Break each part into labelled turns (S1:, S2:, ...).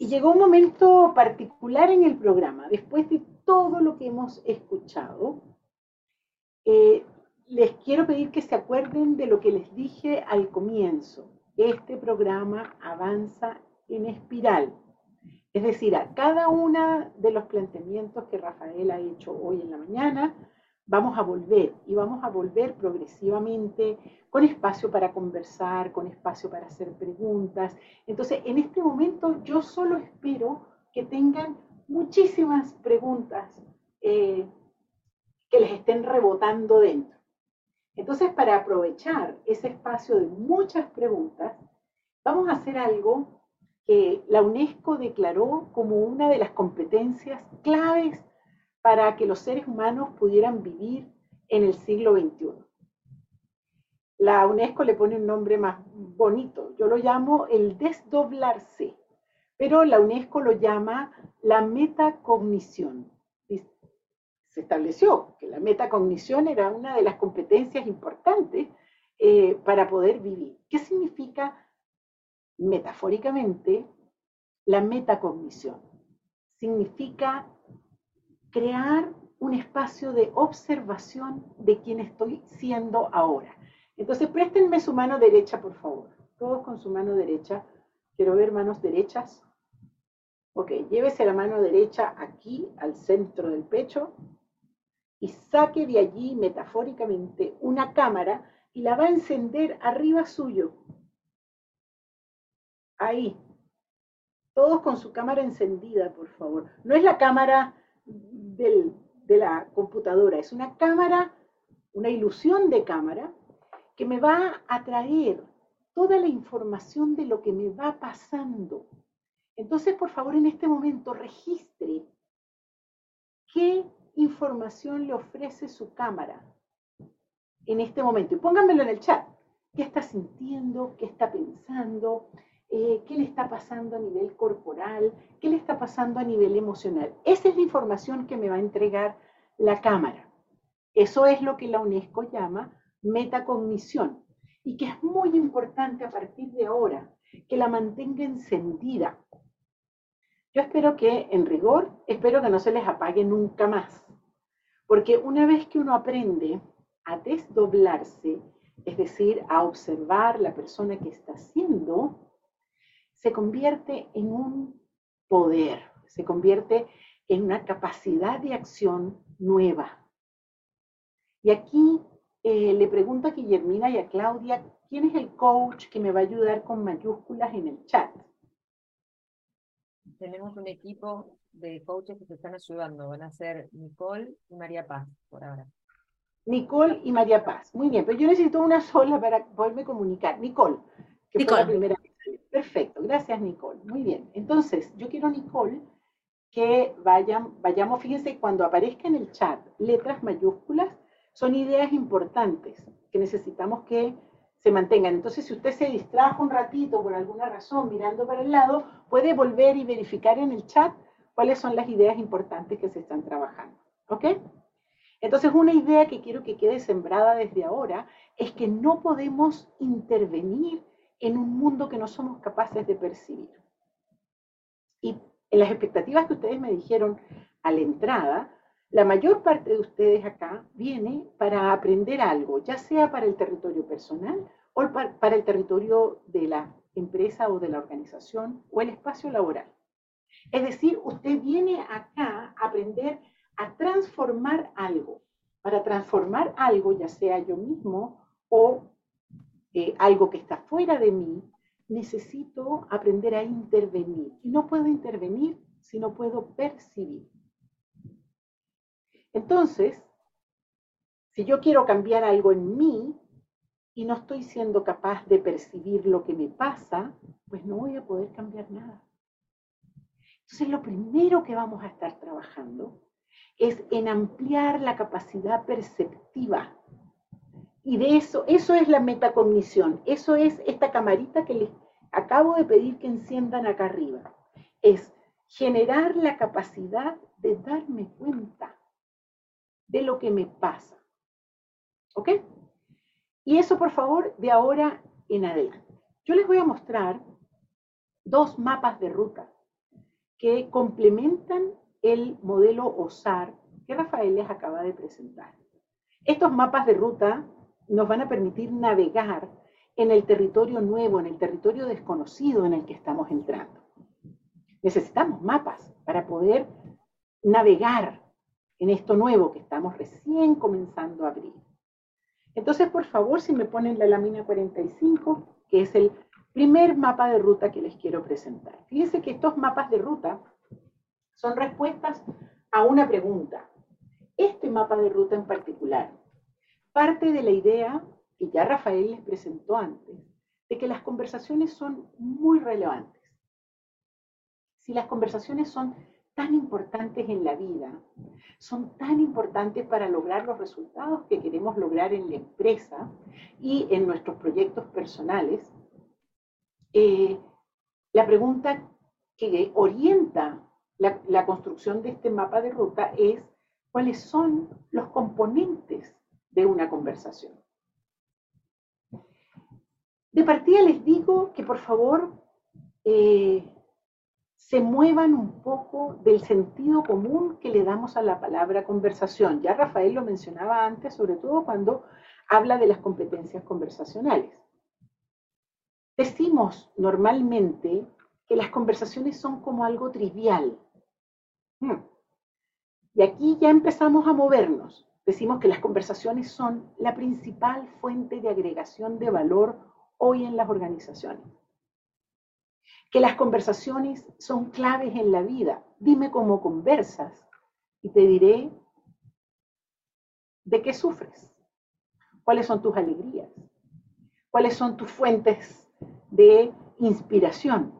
S1: Y llegó un momento particular en el programa, después de todo lo que hemos escuchado, eh, les quiero pedir que se acuerden de lo que les dije al comienzo. Este programa avanza en espiral. Es decir, a cada uno de los planteamientos que Rafael ha hecho hoy en la mañana, vamos a volver y vamos a volver progresivamente con espacio para conversar, con espacio para hacer preguntas. Entonces, en este momento yo solo espero que tengan muchísimas preguntas eh, que les estén rebotando dentro. Entonces, para aprovechar ese espacio de muchas preguntas, vamos a hacer algo que la UNESCO declaró como una de las competencias claves para que los seres humanos pudieran vivir en el siglo XXI. La UNESCO le pone un nombre más bonito, yo lo llamo el desdoblarse, pero la UNESCO lo llama la metacognición. Se estableció que la metacognición era una de las competencias importantes eh, para poder vivir. ¿Qué significa metafóricamente la metacognición? Significa crear un espacio de observación de quién estoy siendo ahora. Entonces, préstenme su mano derecha, por favor. Todos con su mano derecha. Quiero ver manos derechas. Ok, llévese la mano derecha aquí al centro del pecho y saque de allí metafóricamente una cámara y la va a encender arriba suyo. Ahí. Todos con su cámara encendida, por favor. No es la cámara de la computadora. Es una cámara, una ilusión de cámara que me va a traer toda la información de lo que me va pasando. Entonces, por favor, en este momento registre qué información le ofrece su cámara en este momento. Y pónganmelo en el chat. ¿Qué está sintiendo? ¿Qué está pensando? Eh, qué le está pasando a nivel corporal, qué le está pasando a nivel emocional. Esa es la información que me va a entregar la cámara. Eso es lo que la UNESCO llama metacognición y que es muy importante a partir de ahora que la mantenga encendida. Yo espero que, en rigor, espero que no se les apague nunca más, porque una vez que uno aprende a desdoblarse, es decir, a observar la persona que está haciendo, se convierte en un poder, se convierte en una capacidad de acción nueva. Y aquí eh, le pregunto a Guillermina y a Claudia, ¿quién es el coach que me va a ayudar con mayúsculas en el chat?
S2: Tenemos un equipo de coaches que se están ayudando. Van a ser Nicole y María Paz por ahora.
S1: Nicole y María Paz. Muy bien, pero yo necesito una sola para poderme comunicar. Nicole, que fue la primera Perfecto, gracias Nicole. Muy bien. Entonces, yo quiero, Nicole, que vayan, vayamos, fíjense, cuando aparezca en el chat letras mayúsculas, son ideas importantes que necesitamos que se mantengan. Entonces, si usted se distrajo un ratito por alguna razón mirando para el lado, puede volver y verificar en el chat cuáles son las ideas importantes que se están trabajando. ¿Ok? Entonces, una idea que quiero que quede sembrada desde ahora es que no podemos intervenir en un mundo que no somos capaces de percibir. Y en las expectativas que ustedes me dijeron a la entrada, la mayor parte de ustedes acá viene para aprender algo, ya sea para el territorio personal o para el territorio de la empresa o de la organización o el espacio laboral. Es decir, usted viene acá a aprender a transformar algo. Para transformar algo, ya sea yo mismo o eh, algo que está fuera de mí, necesito aprender a intervenir. Y no puedo intervenir si no puedo percibir. Entonces, si yo quiero cambiar algo en mí y no estoy siendo capaz de percibir lo que me pasa, pues no voy a poder cambiar nada. Entonces, lo primero que vamos a estar trabajando es en ampliar la capacidad perceptiva y de eso, eso es la metacognición, eso es esta camarita que les acabo de pedir que enciendan acá arriba. Es generar la capacidad de darme cuenta de lo que me pasa. ¿Ok? Y eso, por favor, de ahora en adelante. Yo les voy a mostrar dos mapas de ruta que complementan el modelo OSAR que Rafael les acaba de presentar. Estos mapas de ruta nos van a permitir navegar en el territorio nuevo, en el territorio desconocido en el que estamos entrando. Necesitamos mapas para poder navegar en esto nuevo que estamos recién comenzando a abrir. Entonces, por favor, si me ponen la lámina 45, que es el primer mapa de ruta que les quiero presentar. Fíjense que estos mapas de ruta son respuestas a una pregunta. Este mapa de ruta en particular parte de la idea que ya Rafael les presentó antes, de que las conversaciones son muy relevantes. Si las conversaciones son tan importantes en la vida, son tan importantes para lograr los resultados que queremos lograr en la empresa y en nuestros proyectos personales, eh, la pregunta que orienta la, la construcción de este mapa de ruta es cuáles son los componentes de una conversación. De partida les digo que por favor eh, se muevan un poco del sentido común que le damos a la palabra conversación. Ya Rafael lo mencionaba antes, sobre todo cuando habla de las competencias conversacionales. Decimos normalmente que las conversaciones son como algo trivial. Hmm. Y aquí ya empezamos a movernos. Decimos que las conversaciones son la principal fuente de agregación de valor hoy en las organizaciones. Que las conversaciones son claves en la vida. Dime cómo conversas y te diré de qué sufres, cuáles son tus alegrías, cuáles son tus fuentes de inspiración.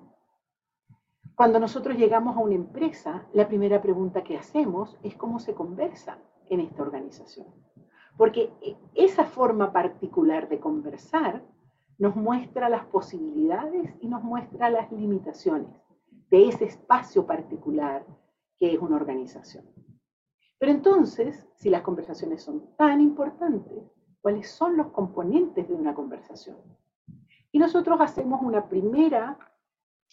S1: Cuando nosotros llegamos a una empresa, la primera pregunta que hacemos es cómo se conversa en esta organización. Porque esa forma particular de conversar nos muestra las posibilidades y nos muestra las limitaciones de ese espacio particular que es una organización. Pero entonces, si las conversaciones son tan importantes, ¿cuáles son los componentes de una conversación? Y nosotros hacemos una primera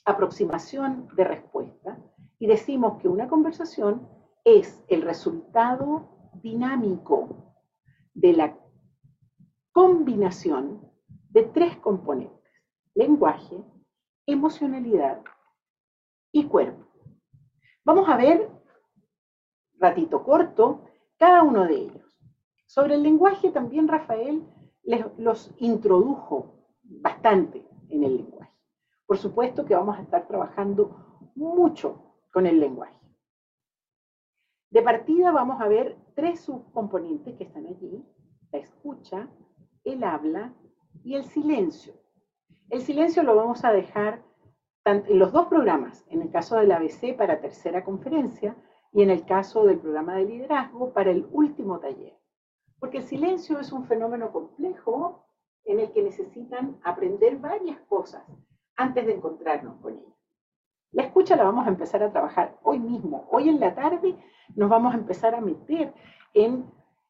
S1: aproximación de respuesta y decimos que una conversación es el resultado dinámico de la combinación de tres componentes, lenguaje, emocionalidad y cuerpo. Vamos a ver, ratito corto, cada uno de ellos. Sobre el lenguaje también Rafael los introdujo bastante en el lenguaje. Por supuesto que vamos a estar trabajando mucho con el lenguaje. De partida vamos a ver tres subcomponentes que están allí, la escucha, el habla y el silencio. El silencio lo vamos a dejar en los dos programas, en el caso del ABC para tercera conferencia y en el caso del programa de liderazgo para el último taller. Porque el silencio es un fenómeno complejo en el que necesitan aprender varias cosas antes de encontrarnos con ella. La escucha la vamos a empezar a trabajar hoy mismo. Hoy en la tarde nos vamos a empezar a meter en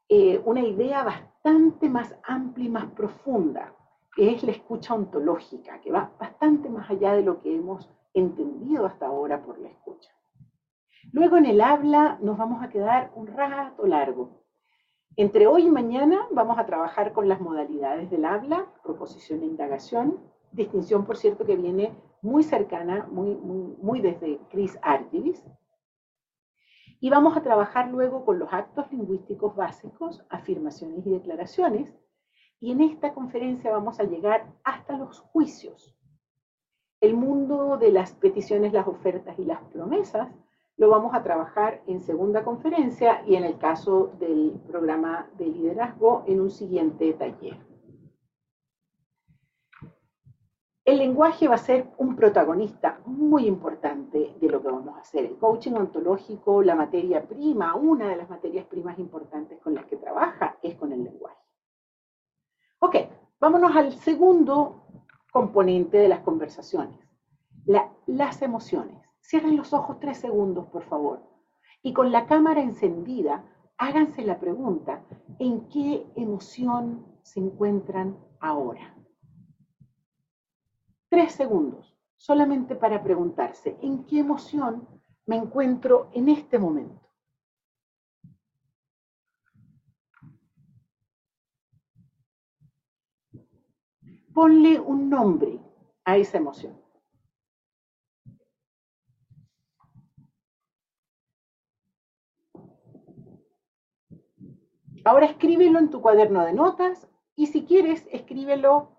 S1: eh, una idea bastante más amplia y más profunda que es la escucha ontológica, que va bastante más allá de lo que hemos entendido hasta ahora por la escucha. Luego en el habla nos vamos a quedar un rato largo. Entre hoy y mañana vamos a trabajar con las modalidades del habla, proposición e indagación, distinción por cierto que viene muy cercana, muy, muy, desde Chris Argyris. Y vamos a trabajar luego con los actos lingüísticos básicos, afirmaciones y declaraciones, y en esta conferencia vamos a llegar hasta los juicios. El mundo de las peticiones, las ofertas y las promesas lo vamos a trabajar en segunda conferencia y en el caso del programa de liderazgo en un siguiente taller. El lenguaje va a ser un protagonista muy importante de lo que vamos a hacer. El coaching ontológico, la materia prima, una de las materias primas importantes con las que trabaja es con el lenguaje. Ok, vámonos al segundo componente de las conversaciones, las emociones. Cierren los ojos tres segundos, por favor. Y con la cámara encendida, háganse la pregunta, ¿en qué emoción se encuentran ahora? Tres segundos, solamente para preguntarse, ¿en qué emoción me encuentro en este momento. Ponle un nombre a esa emoción. Ahora escríbelo en tu cuaderno de notas y si quieres, escríbelo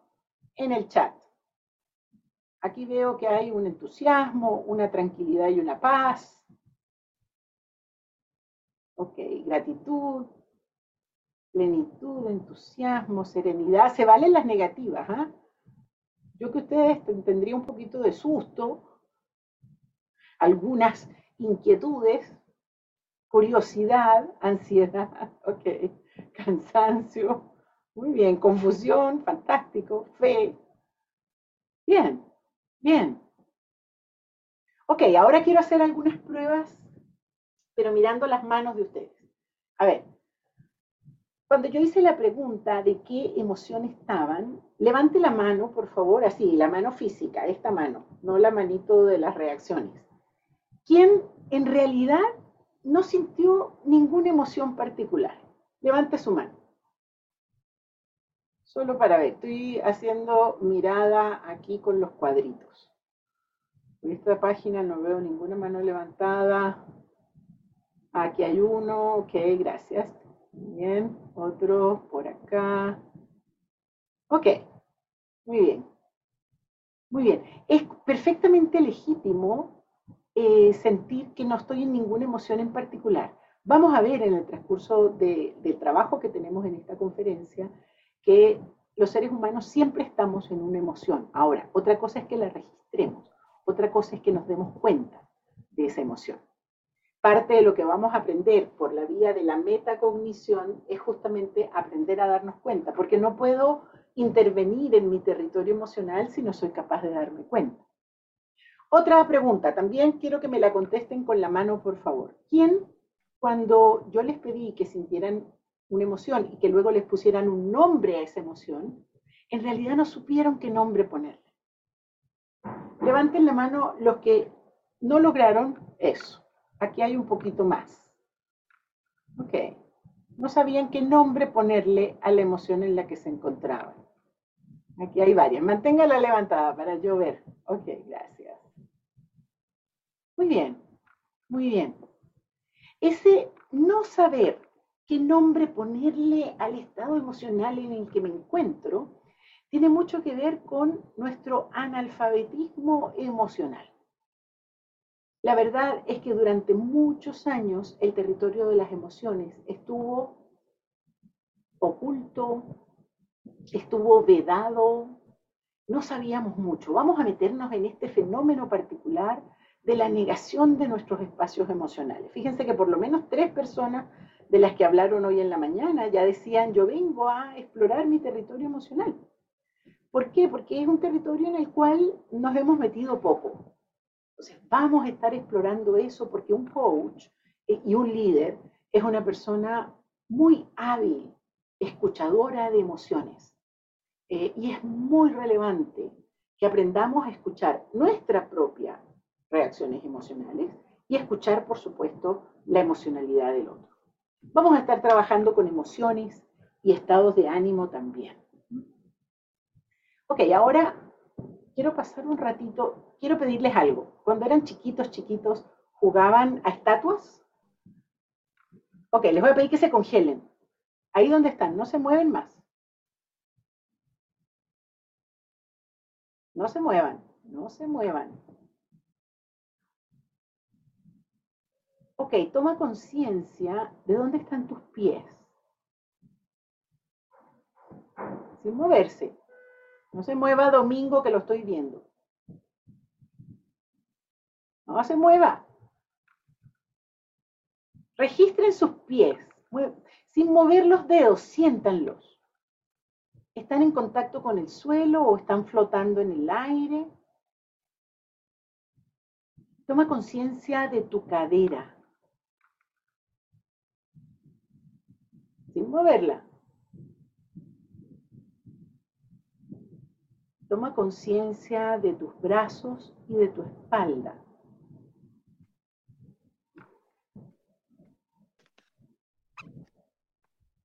S1: en el chat. Aquí veo que hay un entusiasmo, una tranquilidad y una paz. Ok, gratitud, plenitud, entusiasmo, serenidad. Se valen las negativas. ¿ah? Yo que ustedes tendría un poquito de susto, algunas inquietudes, curiosidad, ansiedad, ok, cansancio, muy bien, confusión, fantástico, fe. Bien, bien. Ok, ahora quiero hacer algunas pruebas, pero mirando las manos de ustedes. A ver, cuando yo hice la pregunta de qué emociones estaban, levante la mano, por favor, así, la mano física, esta mano, no la manito de las reacciones. ¿Quién en realidad no sintió ninguna emoción particular? Levante su mano. Solo para ver, estoy haciendo mirada aquí con los cuadritos. En esta página no veo ninguna mano levantada. Aquí hay uno, ok, gracias. Bien, otro por acá. Ok, muy bien. Muy bien. Es perfectamente legítimo eh, sentir que no estoy en ninguna emoción en particular. Vamos a ver en el transcurso del trabajo que tenemos en esta conferencia que los seres humanos siempre estamos en una emoción. Ahora, otra cosa es que la registremos, otra cosa es que nos demos cuenta de esa emoción. Parte de lo que vamos a aprender por la vía de la metacognición es justamente aprender a darnos cuenta, porque no puedo intervenir en mi territorio emocional si no soy capaz de darme cuenta. Otra pregunta, también quiero que me la contesten con la mano, por favor. ¿Quién cuando yo les pedí que sintieran una emoción y que luego les pusieran un nombre a esa emoción, en realidad no supieron qué nombre ponerle. Levanten la mano los que no lograron eso. Aquí hay un poquito más. Ok. No sabían qué nombre ponerle a la emoción en la que se encontraban. Aquí hay varias. Manténgala levantada para yo ver. Ok, gracias. Muy bien, muy bien. Ese no saber qué nombre ponerle al estado emocional en el que me encuentro tiene mucho que ver con nuestro analfabetismo emocional. La verdad es que durante muchos años el territorio de las emociones estuvo oculto, estuvo vedado, no sabíamos mucho. Vamos a meternos en este fenómeno particular de la negación de nuestros espacios emocionales. Fíjense que por lo menos tres personas de las que hablaron hoy en la mañana ya decían, yo vengo a explorar mi territorio emocional. ¿Por qué? Porque es un territorio en el cual nos hemos metido poco. Entonces, vamos a estar explorando eso porque un coach eh, y un líder es una persona muy hábil, escuchadora de emociones. Eh, y es muy relevante que aprendamos a escuchar nuestra propia reacciones emocionales y escuchar, por supuesto, la emocionalidad del otro. Vamos a estar trabajando con emociones y estados de ánimo también. Ok, ahora quiero pasar un ratito, quiero pedirles algo. Cuando eran chiquitos, chiquitos, ¿jugaban a estatuas? Ok, les voy a pedir que se congelen. Ahí donde están, no se mueven más. No se muevan, no se muevan. Ok, toma conciencia de dónde están tus pies. Sin moverse. No se mueva domingo que lo estoy viendo. No se mueva. Registren sus pies. Sin mover los dedos, siéntanlos. ¿Están en contacto con el suelo o están flotando en el aire? Toma conciencia de tu cadera. sin moverla. Toma conciencia de tus brazos y de tu espalda.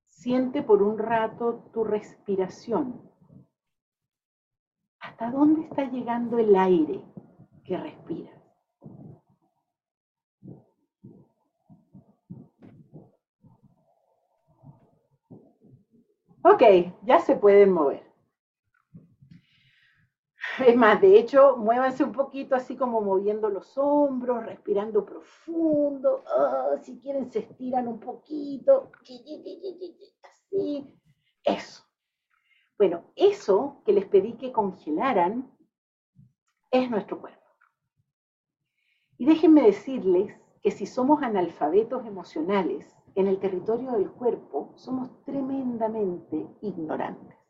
S1: Siente por un rato tu respiración. ¿Hasta dónde está llegando el aire que respiras? Ok, ya se pueden mover. Es más, de hecho, muévanse un poquito así como moviendo los hombros, respirando profundo. Ah, si quieren, se estiran un poquito. Así. Eso. Bueno, eso que les pedí que congelaran es nuestro cuerpo. Y déjenme decirles que si somos analfabetos emocionales en el territorio del cuerpo, somos tremendamente ignorantes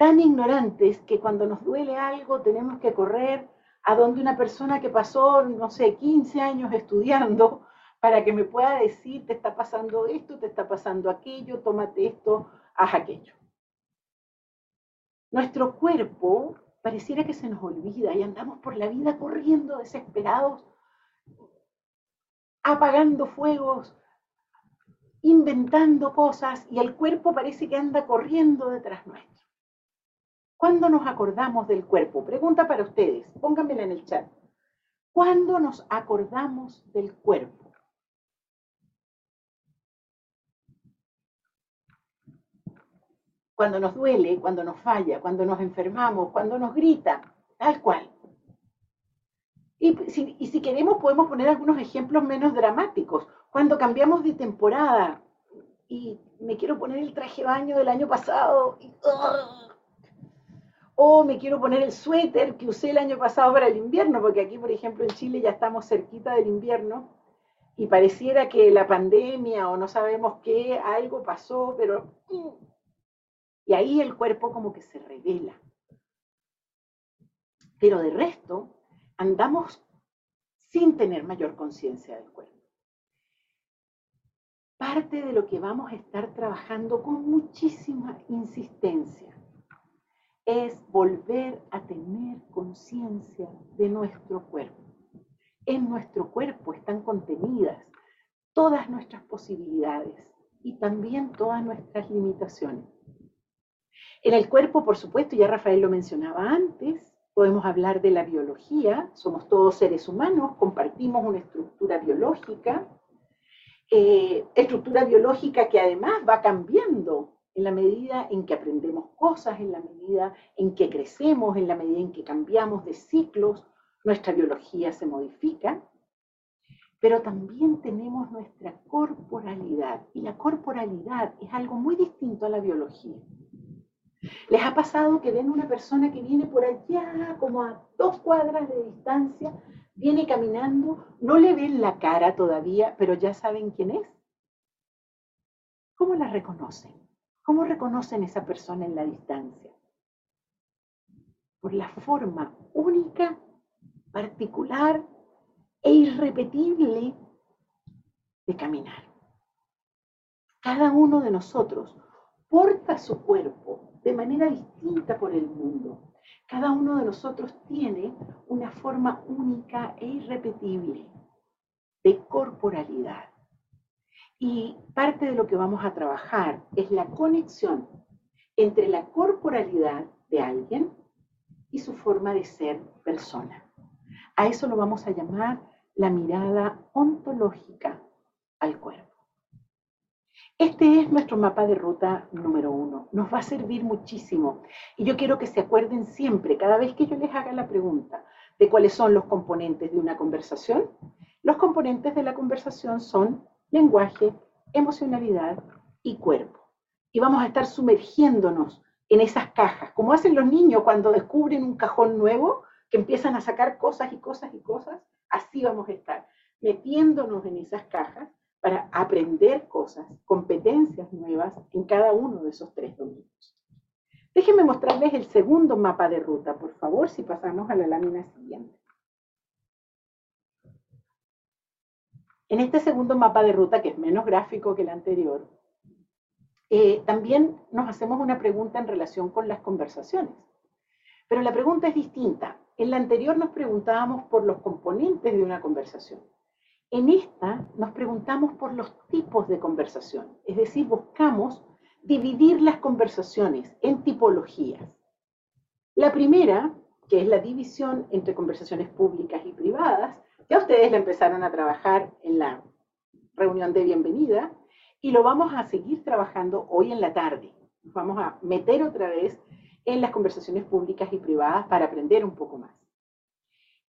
S1: tan ignorantes que cuando nos duele algo tenemos que correr a donde una persona que pasó, no sé, 15 años estudiando para que me pueda decir, te está pasando esto, te está pasando aquello, tómate esto, haz aquello. Nuestro cuerpo pareciera que se nos olvida y andamos por la vida corriendo desesperados, apagando fuegos, inventando cosas y el cuerpo parece que anda corriendo detrás nuestro. ¿Cuándo nos acordamos del cuerpo? Pregunta para ustedes, pónganmela en el chat. ¿Cuándo nos acordamos del cuerpo? Cuando nos duele, cuando nos falla, cuando nos enfermamos, cuando nos grita, tal cual. Y si, queremos podemos poner algunos ejemplos menos dramáticos. Cuando cambiamos de temporada y me quiero poner el traje de baño del año pasado o me quiero poner el suéter que usé el año pasado para el invierno, porque aquí, por ejemplo, en Chile ya estamos cerquita del invierno y pareciera que la pandemia o no sabemos qué, algo pasó, pero... Y ahí el cuerpo como que se revela. Pero de resto, andamos sin tener mayor conciencia del cuerpo. Parte de lo que vamos a estar trabajando con muchísima insistencia es volver a tener conciencia de nuestro cuerpo. En nuestro cuerpo están contenidas todas nuestras posibilidades y también todas nuestras limitaciones. En el cuerpo, por supuesto, ya Rafael lo mencionaba antes, podemos hablar de la biología, somos todos seres humanos, compartimos una estructura biológica, eh, estructura biológica que además va cambiando en la medida en que aprendemos cosas, en la medida en que crecemos, en la medida en que cambiamos de ciclos, nuestra biología se modifica, pero también tenemos nuestra corporalidad y la corporalidad es algo muy distinto a la biología. ¿Les ha pasado que ven una persona que viene por allá, como a dos cuadras de distancia, viene caminando, no le ven la cara todavía, pero ya saben quién es? ¿Cómo la reconocen? ¿Cómo reconocen esa persona en la distancia? Por la forma única, particular e irrepetible de caminar. Cada uno de nosotros porta su cuerpo de manera distinta por el mundo. Cada uno de nosotros tiene una forma única e irrepetible de corporalidad. Y parte de lo que vamos a trabajar es la conexión entre la corporalidad de alguien y su forma de ser persona. A eso lo vamos a llamar la mirada ontológica al cuerpo. Este es nuestro mapa de ruta número uno. Nos va a servir muchísimo. Y yo quiero que se acuerden siempre, cada vez que yo les haga la pregunta de cuáles son los componentes de una conversación, los componentes de la conversación son lenguaje, emocionalidad y cuerpo. Y vamos a estar sumergiéndonos en esas cajas, como hacen los niños cuando descubren un cajón nuevo, que empiezan a sacar cosas y cosas y cosas, así vamos a estar, metiéndonos en esas cajas para aprender cosas, competencias nuevas en cada uno de esos tres dominios. Déjenme mostrarles el segundo mapa de ruta, por favor, si pasamos a la lámina siguiente. En este segundo mapa de ruta, que es menos gráfico que el anterior, eh, también nos hacemos una pregunta en relación con las conversaciones. Pero la pregunta es distinta. En la anterior nos preguntábamos por los componentes de una conversación. En esta nos preguntamos por los tipos de conversación, es decir, buscamos dividir las conversaciones en tipologías. La primera, que es la división entre conversaciones públicas y privadas, ya ustedes la empezaron a trabajar en la reunión de bienvenida y lo vamos a seguir trabajando hoy en la tarde. Nos vamos a meter otra vez en las conversaciones públicas y privadas para aprender un poco más.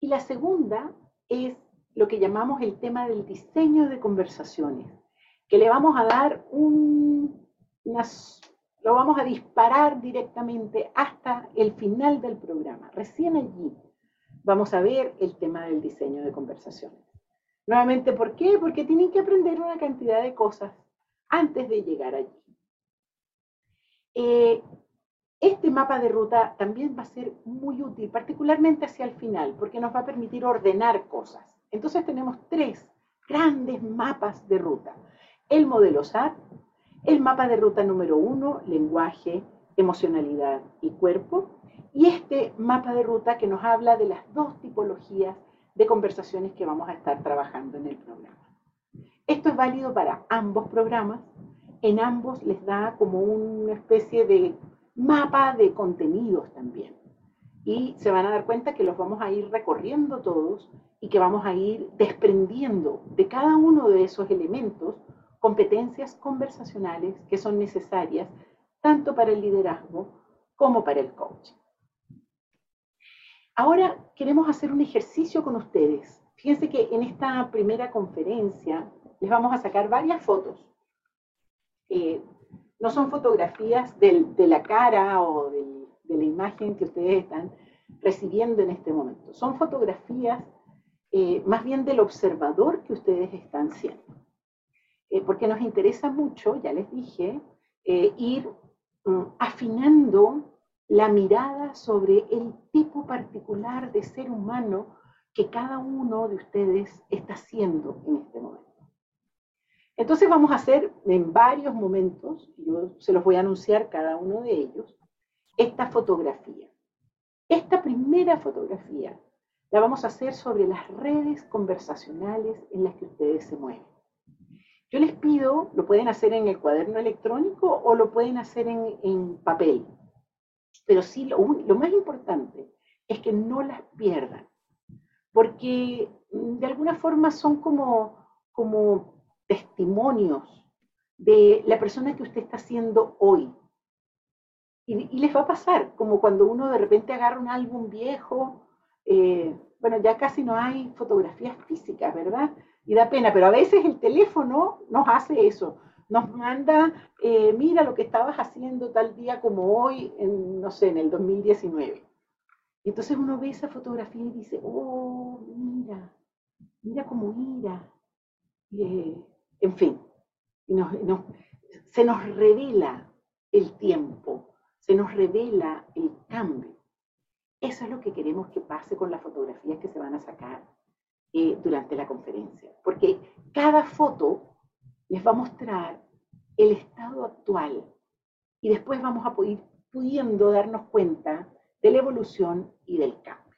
S1: Y la segunda es lo que llamamos el tema del diseño de conversaciones, que le vamos a dar un, lo vamos a disparar directamente hasta el final del programa. Recién allí vamos a ver el tema del diseño de conversaciones. Nuevamente, ¿por qué? Porque tienen que aprender una cantidad de cosas antes de llegar allí. Eh, este mapa de ruta también va a ser muy útil, particularmente hacia el final, porque nos va a permitir ordenar cosas. Entonces tenemos tres grandes mapas de ruta. El modelo SAT, el mapa de ruta número uno, lenguaje, emocionalidad y cuerpo, y este mapa de ruta que nos habla de las dos tipologías de conversaciones que vamos a estar trabajando en el programa. Esto es válido para ambos programas. En ambos les da como una especie de mapa de contenidos también. Y se van a dar cuenta que los vamos a ir recorriendo todos y que vamos a ir desprendiendo de cada uno de esos elementos competencias conversacionales que son necesarias tanto para el liderazgo como para el coaching. Ahora queremos hacer un ejercicio con ustedes. Fíjense que en esta primera conferencia les vamos a sacar varias fotos. Eh, no son fotografías de la cara o de la imagen que ustedes están recibiendo en este momento. Son fotografías eh, más bien del observador que ustedes están siendo. Eh, porque nos interesa mucho, ya les dije, eh, ir mm, afinando la mirada sobre el tipo particular de ser humano que cada uno de ustedes está siendo en este momento. Entonces vamos a hacer en varios momentos, yo se los voy a anunciar cada uno de ellos, esta fotografía. Esta primera fotografía la vamos a hacer sobre las redes conversacionales en las que ustedes se mueven. Yo les pido, lo pueden hacer en el cuaderno electrónico o lo pueden hacer en, papel. Pero sí, lo, lo más importante es que no las pierdan, porque mm, de alguna forma son como, como testimonios de la persona que usted está siendo hoy. Y, les va a pasar, como cuando uno de repente agarra un álbum viejo, eh, bueno, ya casi no hay fotografías físicas, ¿verdad? Y da pena, pero a veces el teléfono nos hace eso, nos manda, eh, mira lo que estabas haciendo tal día como hoy, en, no sé, en el 2019. Y entonces uno ve esa fotografía y dice, oh, mira, mira cómo mira. Eh, en fin, se nos revela el tiempo, se nos revela el cambio. Eso es lo que queremos que pase con las fotografías que se van a sacar eh, durante la conferencia, porque cada foto les va a mostrar el estado actual y después vamos a ir pudiendo darnos cuenta de la evolución y del cambio.